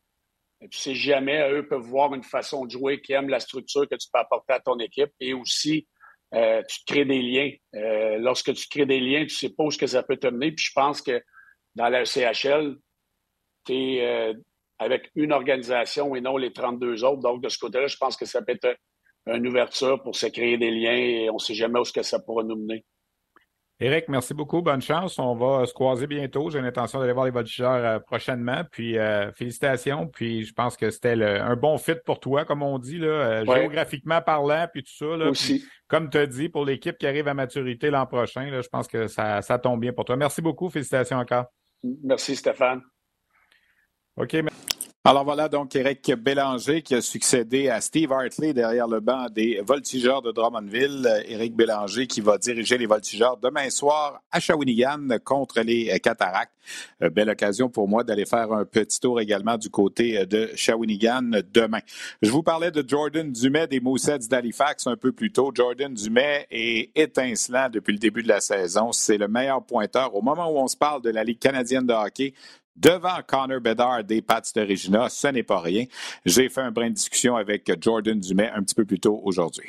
Tu sais jamais, eux peuvent voir une façon de jouer qui aime la structure que tu peux apporter à ton équipe et aussi euh, tu crées des liens. lorsque tu crées des liens, tu sais pas où que ça peut te mener. Puis je pense que dans la CHL, tu es avec une organisation et non les 32 autres. Donc, de ce côté-là, je pense que ça peut être une ouverture pour se créer des liens et on ne sait jamais où ce que ça pourra nous mener. Éric, merci beaucoup. Bonne chance. On va se croiser bientôt. J'ai l'intention d'aller voir les voltigeurs euh, prochainement. Puis euh, félicitations. Puis je pense que c'était un bon fit pour toi, comme on dit, là, euh, géographiquement parlant, puis tout ça. Là, Aussi. comme tu as dit, pour l'équipe qui arrive à maturité l'an prochain, là, je pense que ça, ça tombe bien pour toi. Merci beaucoup. Félicitations encore. Merci, Stéphane. OK. Alors voilà donc Éric Bélanger qui a succédé à Steve Hartley derrière le banc des voltigeurs de Drummondville. Éric Bélanger qui va diriger les voltigeurs demain soir à Shawinigan contre les Cataractes. Euh, belle occasion pour moi d'aller faire un petit tour également du côté de Shawinigan demain. Je vous parlais de Jordan Dumais des Moussets d'Halifax un peu plus tôt. Jordan Dumais est étincelant depuis le début de la saison. C'est le meilleur pointeur. Au moment où on se parle de la Ligue canadienne de hockey, devant Connor Bedard des Pats de Regina. Ce n'est pas rien. J'ai fait un brin de discussion avec Jordan Dumais un petit peu plus tôt aujourd'hui.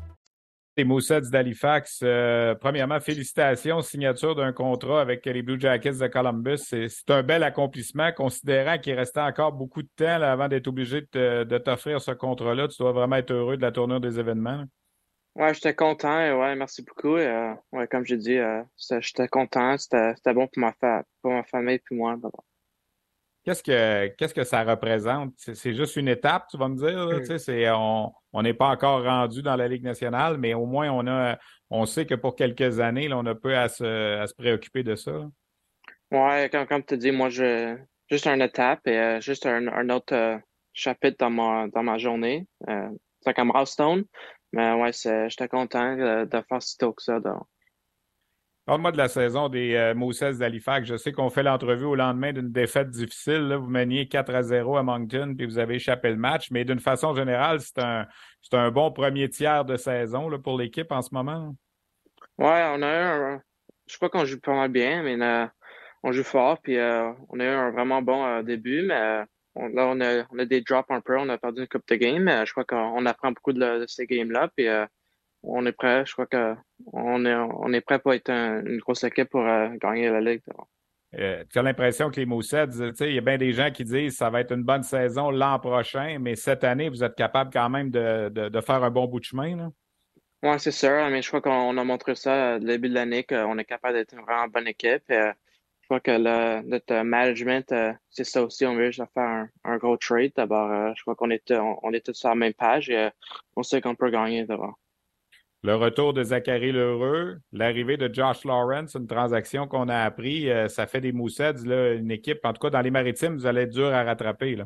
Les Moussets d'Halifax, euh, premièrement, félicitations, signature d'un contrat avec les Blue Jackets de Columbus. C'est un bel accomplissement, considérant qu'il restait encore beaucoup de temps avant d'être obligé de, t'offrir ce contrat-là. Tu dois vraiment être heureux de la tournure des événements. Ouais, j'étais content. Ouais, merci beaucoup. Euh, ouais, comme j'ai dit, euh, j'étais content. C'était bon pour ma, pour ma famille et moi. Qu'est-ce que qu'est-ce que ça représente? C'est juste une étape, tu vas me dire. C'est, on n'est pas encore rendu dans la Ligue nationale, mais au moins on a on sait que pour quelques années, là, on a peu à se, à se préoccuper de ça. Ouais, comme, comme tu dis, moi je juste une étape et euh, juste un, un autre chapitre dans ma dans ma journée. c'est comme Stone. Mais ouais, j'étais content de, faire si tôt que ça. Parle-moi de la saison des euh, Moses d'Halifax. Je sais qu'on fait l'entrevue au lendemain d'une défaite difficile. Vous meniez 4 à 0 à Moncton, puis vous avez échappé le match. Mais d'une façon générale, c'est un, un bon premier tiers de saison pour l'équipe en ce moment. Ouais, on a eu un, Je crois qu'on joue pas mal bien, mais euh, on joue fort, puis euh, on a eu un vraiment bon début, mais là, on a, on a des drops un peu. On a perdu une coupe de game. Je crois qu'on apprend beaucoup de, ces games-là. Euh, on est prêt. Je crois qu'on est, on est prêt pour être une grosse équipe pour euh, gagner la Ligue. Euh, tu as l'impression que les Moussets, il y a bien des gens qui disent que ça va être une bonne saison l'an prochain, mais cette année, vous êtes capable quand même de, de, faire un bon bout de chemin. Oui, c'est sûr. Mais je crois qu'on a montré ça au début de l'année, qu'on est capable d'être une vraiment bonne équipe crois que le, notre management, euh, c'est ça aussi. On veut juste faire un, gros trade. D'abord, euh, je crois qu'on est, on, est tous sur la même page et euh, on sait qu'on peut gagner d'abord. Le retour de Zachary Lheureux, l'arrivée de Josh Lawrence, une transaction qu'on a appris, ça fait des Moussets, là, une équipe. En tout cas, dans les maritimes, vous allez être dur à rattraper.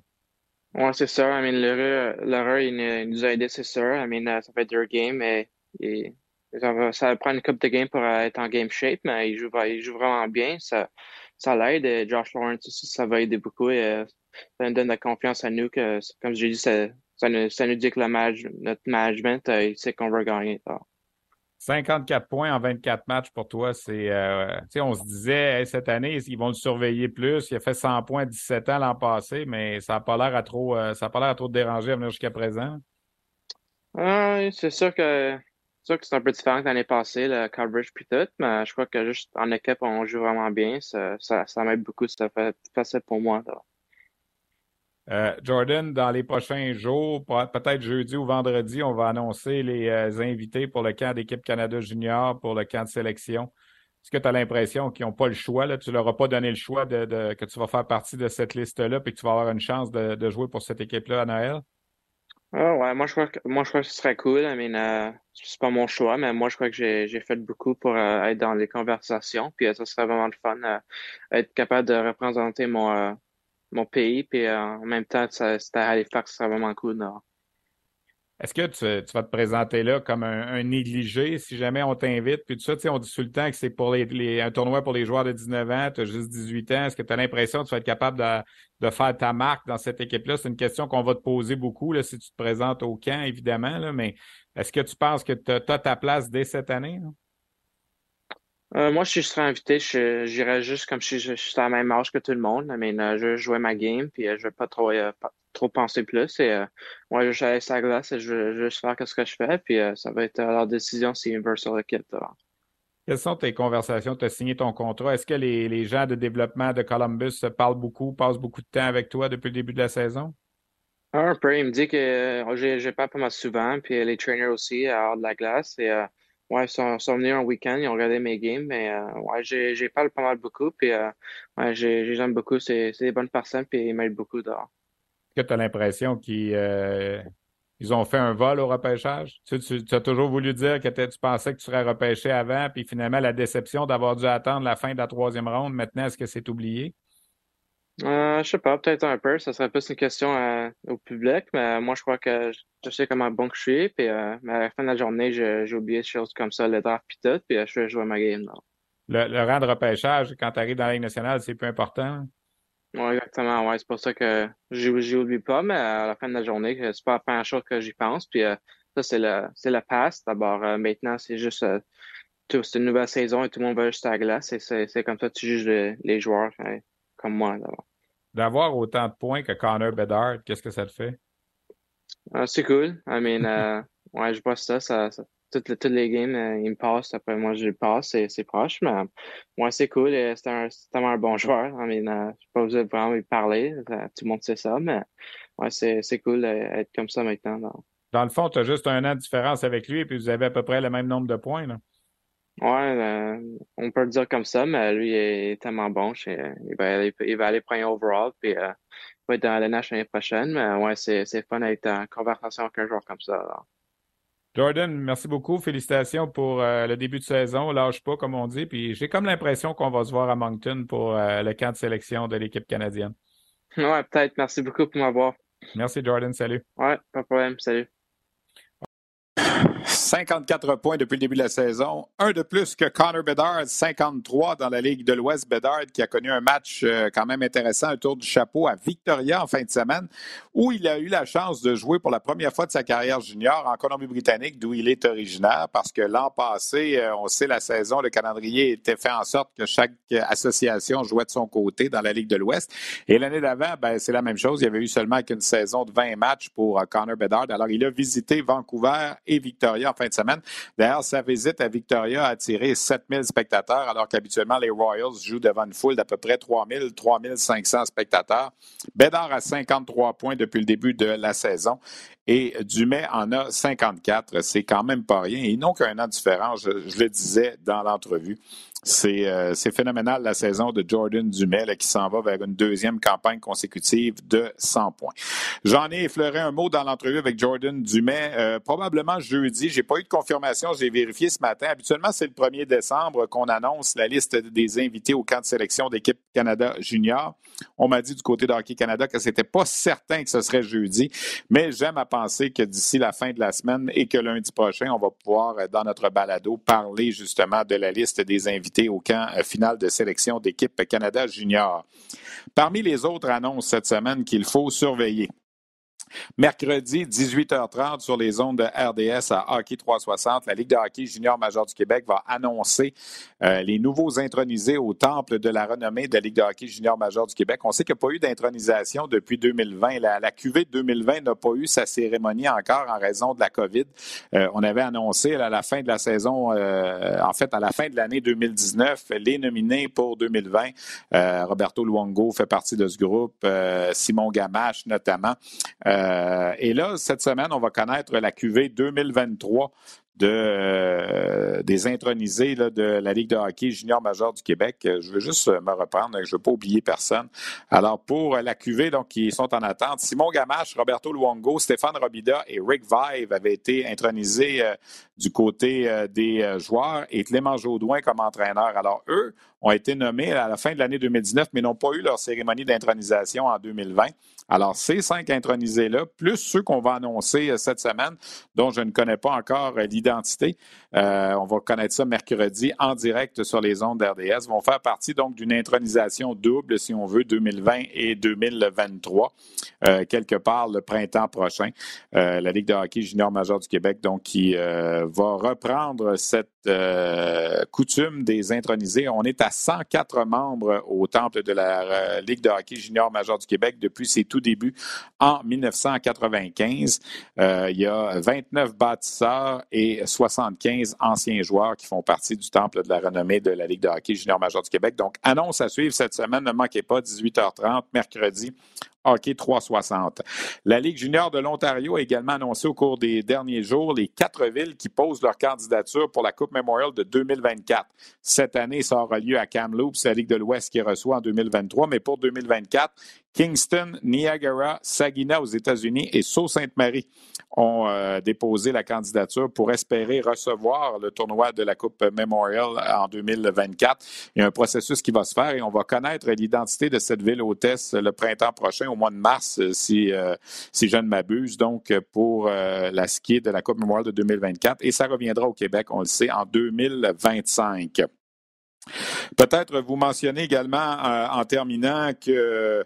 Oui, c'est mean, Lheureux, il, nous a aidé, c'est. I mean, ça fait deux games et, ça va, ça prendre une coupe de game pour être en game shape, mais il joue, vraiment bien. Ça, ça l'aide. Josh Lawrence aussi, ça va aider beaucoup. Et, euh, ça nous donne la confiance à nous que, comme j'ai dit, ça, ça, nous, ça, nous, dit que notre management euh, il sait qu'on va gagner. 54 points en 24 matchs pour toi, c'est. Euh, on se disait cette année, ils vont le surveiller plus. Il a fait 100 points à 17 ans l'an passé, mais ça n'a pas l'air à trop ça a pas l'air à trop te déranger à venir jusqu'à présent. c'est sûr que c'est sûr que c'est un peu différent que l'année passée, le coverage puis tout, mais je crois que juste en équipe, on joue vraiment bien. Ça, ça, m'aide beaucoup, ça fait facile pour moi. Euh, Jordan, dans les prochains jours, peut-être jeudi ou vendredi, on va annoncer les euh, invités pour le camp d'équipe Canada Junior, pour le camp de sélection. Est-ce que tu as l'impression qu'ils n'ont pas le choix? Là? Tu leur as pas donné le choix de, que tu vas faire partie de cette liste-là et que tu vas avoir une chance de, jouer pour cette équipe-là à Noël? Ah ouais, moi je crois que moi je crois que ce serait cool. I mean, euh, c'est pas mon choix, mais moi je crois que j'ai fait beaucoup pour être dans les conversations. Puis euh, ça serait vraiment le fun être capable de représenter mon mon pays. Puis en même temps, c'était à Halifax, ce serait vraiment cool. Est-ce que tu, vas te présenter là comme un, négligé si jamais on t'invite? Puis tout ça, tu sais, on dit tout le temps que c'est pour les, un tournoi pour les joueurs de 19 ans, tu as juste 18 ans. Est-ce que tu as l'impression que tu vas être capable de, faire ta marque dans cette équipe-là? C'est une question qu'on va te poser beaucoup là, si tu te présentes au camp, évidemment, là, mais est-ce que tu penses que tu as, ta place dès cette année? Euh, moi, si je serais invité, j'irais juste comme si je, suis à la même âge que tout le monde. Mais euh, je jouer ma game, puis euh, je vais pas trop, trop penser plus. Et moi, je vais sa glace et je vais juste faire ce que je fais, puis ça va être leur décision si ils veulent sur le kit. Quelles sont tes conversations? Tu as signé ton contrat. Est-ce que les, les, gens de développement de Columbus parlent beaucoup, passent beaucoup de temps avec toi depuis le début de la saison? Un peu. Il me dit que j'ai pas pas mal souvent, puis les trainers aussi, à de la glace. Et Ouais, ils sont, venus un week-end, ils ont regardé mes games, mais euh, ouais, j'ai parlé pas mal beaucoup, puis euh, ouais, j'aime beaucoup, c'est des bonnes personnes, puis ils m'aident beaucoup dehors. Est-ce que tu as l'impression qu'ils euh, ils ont fait un vol au repêchage? Tu, tu, as toujours voulu dire que tu pensais que tu serais repêché avant, puis finalement, la déception d'avoir dû attendre la fin de la troisième ronde, maintenant, est-ce que c'est oublié? Euh, je sais pas, peut-être un peu. Ça serait plus une question au public, mais moi, je crois que je sais comment bon que je suis. Puis, à la fin de la journée, j'ai oublié des choses comme ça, le draft puis tout, puis je vais jouer ma game. Le, le, rang de repêchage, quand tu arrives dans la Ligue nationale, c'est plus important? Oui, exactement. Ouais, c'est pour ça que j'y oublie pas, mais à la fin de la journée, c'est pas la première chose que j'y pense. Puis euh, ça, c'est le, c'est le passe. D'abord, euh, maintenant, c'est juste euh, c'est une nouvelle saison et tout le monde va juste à la glace. Et c'est, comme ça que tu juges les, joueurs comme moi. D'abord. D'avoir autant de points que Connor Bedard, qu'est-ce que ça te fait? c'est cool. I mean, <laughs> ouais, je vois ça, ça, toutes, les games, euh, il me passe. Après, moi, je le passe. C'est proche, mais moi, c'est cool. C'est un, tellement un bon joueur. I mean, euh, je pas besoin de vraiment lui parler. Tout le monde sait ça, mais ouais, c'est cool d'être comme ça maintenant. Dans le fond, tu as juste un an de différence avec lui et puis vous avez à peu près le même nombre de points. Là. Ouais, euh, on peut le dire comme ça, mais lui est tellement bon. il, va aller, il va aller prendre overall, puis il va être dans la l'année prochaine. Mais ouais, c'est fun d'être en conversation avec un joueur comme ça. Jordan, merci beaucoup. Félicitations pour euh, le début de saison. Lâche pas, comme on dit. Puis j'ai comme l'impression qu'on va se voir à Moncton pour euh, le camp de sélection de l'équipe canadienne. Ouais, peut-être. Merci beaucoup pour m'avoir. Merci, Jordan. Salut. Ouais, pas de problème. Salut. 54 points depuis le début de la saison. Un de plus que Connor Bedard, 53 dans la Ligue de l'Ouest. Bedard qui a connu un match euh, quand même intéressant, un tour du chapeau à Victoria en fin de semaine, où il a eu la chance de jouer pour la première fois de sa carrière junior en Colombie-Britannique, d'où il est originaire, parce que l'an passé, euh, on sait la saison, le calendrier était fait en sorte que chaque association jouait de son côté dans la Ligue de l'Ouest. Et l'année d'avant, ben, c'est la même chose. Il y avait eu seulement qu'une saison de 20 matchs pour euh, Connor Bedard. Alors, il a visité Vancouver et Victoria fin de semaine. D'ailleurs, sa visite à Victoria a attiré 7000 spectateurs, alors qu'habituellement, les Royals jouent devant une foule d'à peu près 3000, 3500 spectateurs. Bédard a 53 points depuis le début de la saison et Dumais en a 54. C'est quand même pas rien. Ils n'ont qu'un an de différence, je le disais dans l'entrevue. Euh, c'est phénoménal la saison de Jordan Dumais qui s'en va vers une deuxième campagne consécutive de 100 points. J'en ai effleuré un mot dans l'entrevue avec Jordan Dumais, euh, probablement jeudi. J'ai pas eu de confirmation, j'ai vérifié ce matin. Habituellement, c'est le 1er décembre qu'on annonce la liste des invités au camp de sélection d'équipe Canada Junior. On m'a dit du côté de Canada que c'était pas certain que ce serait jeudi, mais j'aime à penser que d'ici la fin de la semaine et que lundi prochain, on va pouvoir, dans notre balado, parler justement de la liste des invités au camp euh, final de sélection d'équipe Canada Junior. Parmi les autres annonces cette semaine qu'il faut surveiller, Mercredi, 18h30 sur les ondes de RDS à Hockey 360, la Ligue de hockey junior major du Québec va annoncer euh, les nouveaux intronisés au temple de la renommée de la Ligue de hockey junior major du Québec. On sait qu'il n'y a pas eu d'intronisation depuis 2020. La, la QV 2020 n'a pas eu sa cérémonie encore en raison de la COVID. Euh, on avait annoncé à la fin de la saison, euh, en fait à la fin de l'année 2019, les nominés pour 2020. Roberto Luongo fait partie de ce groupe, Simon Gamache notamment. Et là, cette semaine, on va connaître la QV 2023 de, euh, des intronisés de la Ligue de hockey junior major du Québec. Je veux juste me reprendre, je ne veux pas oublier personne. Alors, pour la QV, donc, qui sont en attente, Simon Gamache, Roberto Luongo, Stéphane Robida et Rick Vive avaient été intronisés euh, du côté des joueurs et Clément Jaudoin comme entraîneur. Alors, eux ont été nommés à la fin de l'année 2019, mais n'ont pas eu leur cérémonie d'intronisation en 2020. Alors, ces cinq intronisés-là, plus ceux qu'on va annoncer euh, cette semaine, dont je ne connais pas encore euh, l'identité, euh, on va connaître ça mercredi en direct sur les ondes d'RDS, vont faire partie donc d'une intronisation double, si on veut, 2020 et 2023, quelque part le printemps prochain. la Ligue de hockey junior majeur du Québec, donc, qui va reprendre cette coutume des intronisés. On est à 104 membres au temple de la Ligue de hockey junior majeur du Québec depuis ses tout début en 1995. Euh, il y a 29 bâtisseurs et 75 anciens joueurs qui font partie du temple de la renommée de la Ligue de hockey junior major du Québec. Donc, annonce à suivre cette semaine. Ne manquez pas, 18h30, mercredi, Hockey 360. La Ligue junior de l'Ontario a également annoncé au cours des derniers jours les quatre villes qui posent leur candidature pour la Coupe Memorial de 2024. Cette année, ça aura lieu à Kamloops, la Ligue de l'Ouest qui reçoit en 2023, mais pour 2024, Kingston, Niagara, Saginaw aux États-Unis et Sault-Sainte-Marie ont euh, déposé la candidature pour espérer recevoir le tournoi de la Coupe Memorial en 2024. Il y a un processus qui va se faire et on va connaître l'identité de cette ville hôtesse le printemps prochain, au mois de mars, euh, si, euh, si je ne m'abuse, donc pour la ski de la Coupe Memorial de 2024. Et ça reviendra au Québec, on le sait, en 2025. Peut-être vous mentionnez également euh, en terminant que euh,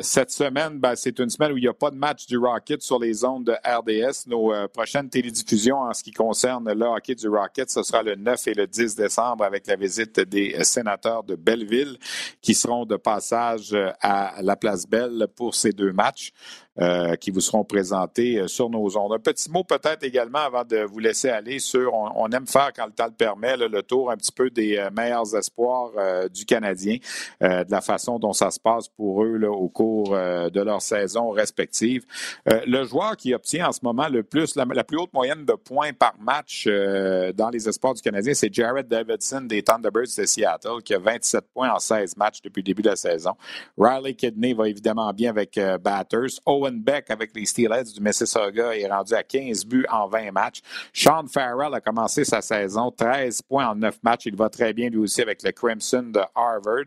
cette semaine, ben, c'est une semaine où il n'y a pas de match du Rocket sur les ondes de RDS. Nos euh, prochaines télédiffusions en ce qui concerne le hockey du Rocket, ce sera le 9 et le 10 décembre avec la visite des sénateurs de Belleville qui seront de passage à la place Belle pour ces deux matchs. Euh, qui vous seront présentés euh, sur nos ondes. Un petit mot peut-être également avant de vous laisser aller sur, on, aime faire quand le temps le permet, le tour un petit peu des euh, meilleurs espoirs du Canadien, de la façon dont ça se passe pour eux au cours de leur saison respective. le joueur qui obtient en ce moment le plus, la, la plus haute moyenne de points par match dans les espoirs du Canadien, c'est Jared Davidson des Thunderbirds de Seattle, qui a 27 points en 16 matchs depuis le début de la saison. Riley Kidney va évidemment bien avec Batters. Beck avec les Steelers du Mississauga est rendu à 15 buts en 20 matchs. Sean Farrell a commencé sa saison 13 points en 9 matchs. Il va très bien lui aussi avec le Crimson de Harvard.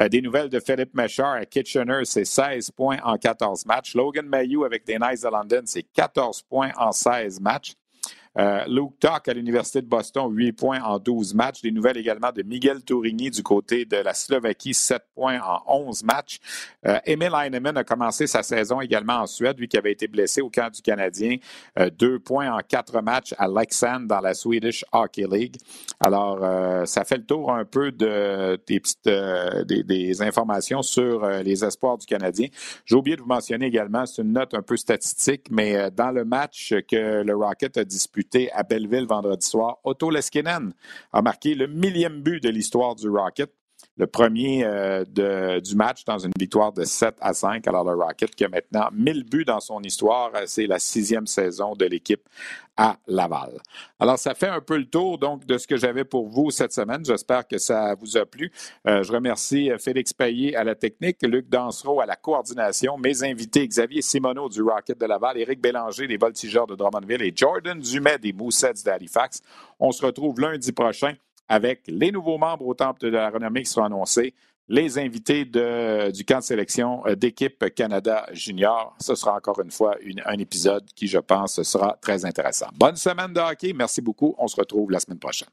Euh, des nouvelles de Philippe Mechard à Kitchener, c'est 16 points en 14 matchs. Logan Mayou avec les Knights de London, c'est 14 points en 16 matchs. Euh, Luke Tuck à l'Université de Boston, 8 points en 12 matchs. Des nouvelles également de Miguel Tourigny du côté de la Slovaquie, 7 points en 11 matchs. Euh, Emil Heinemann a commencé sa saison également en Suède, lui qui avait été blessé au camp du Canadien. 2 euh, points en 4 matchs à Leksand dans la Swedish Hockey League. Alors, ça fait le tour un peu des, informations sur les espoirs du Canadien. J'ai oublié de vous mentionner également, c'est une note un peu statistique, mais dans le match que le Rocket a disputé, à Belleville vendredi soir. Otto Leskinen a marqué le millième but de l'histoire du Rocket le premier euh, du match dans une victoire de 7 à 5. Alors, le Rocket qui a maintenant 1000 buts dans son histoire, euh, c'est la sixième saison de l'équipe à Laval. Alors, ça fait un peu le tour donc de ce que j'avais pour vous cette semaine. J'espère que ça vous a plu. Euh, je remercie Félix Payet à la technique, Luc Dansereau à la coordination, mes invités Xavier Simoneau du Rocket de Laval, Éric Bélanger des Voltigeurs de Drummondville et Jordan Dumais des Moussets d'Halifax. On se retrouve lundi prochain avec les nouveaux membres au Temple de la Renommée qui seront annoncés, les invités du camp de sélection euh, d'équipe Canada Junior. Ce sera encore une fois un épisode qui, je pense, sera très intéressant. Bonne semaine de hockey. Merci beaucoup. On se retrouve la semaine prochaine.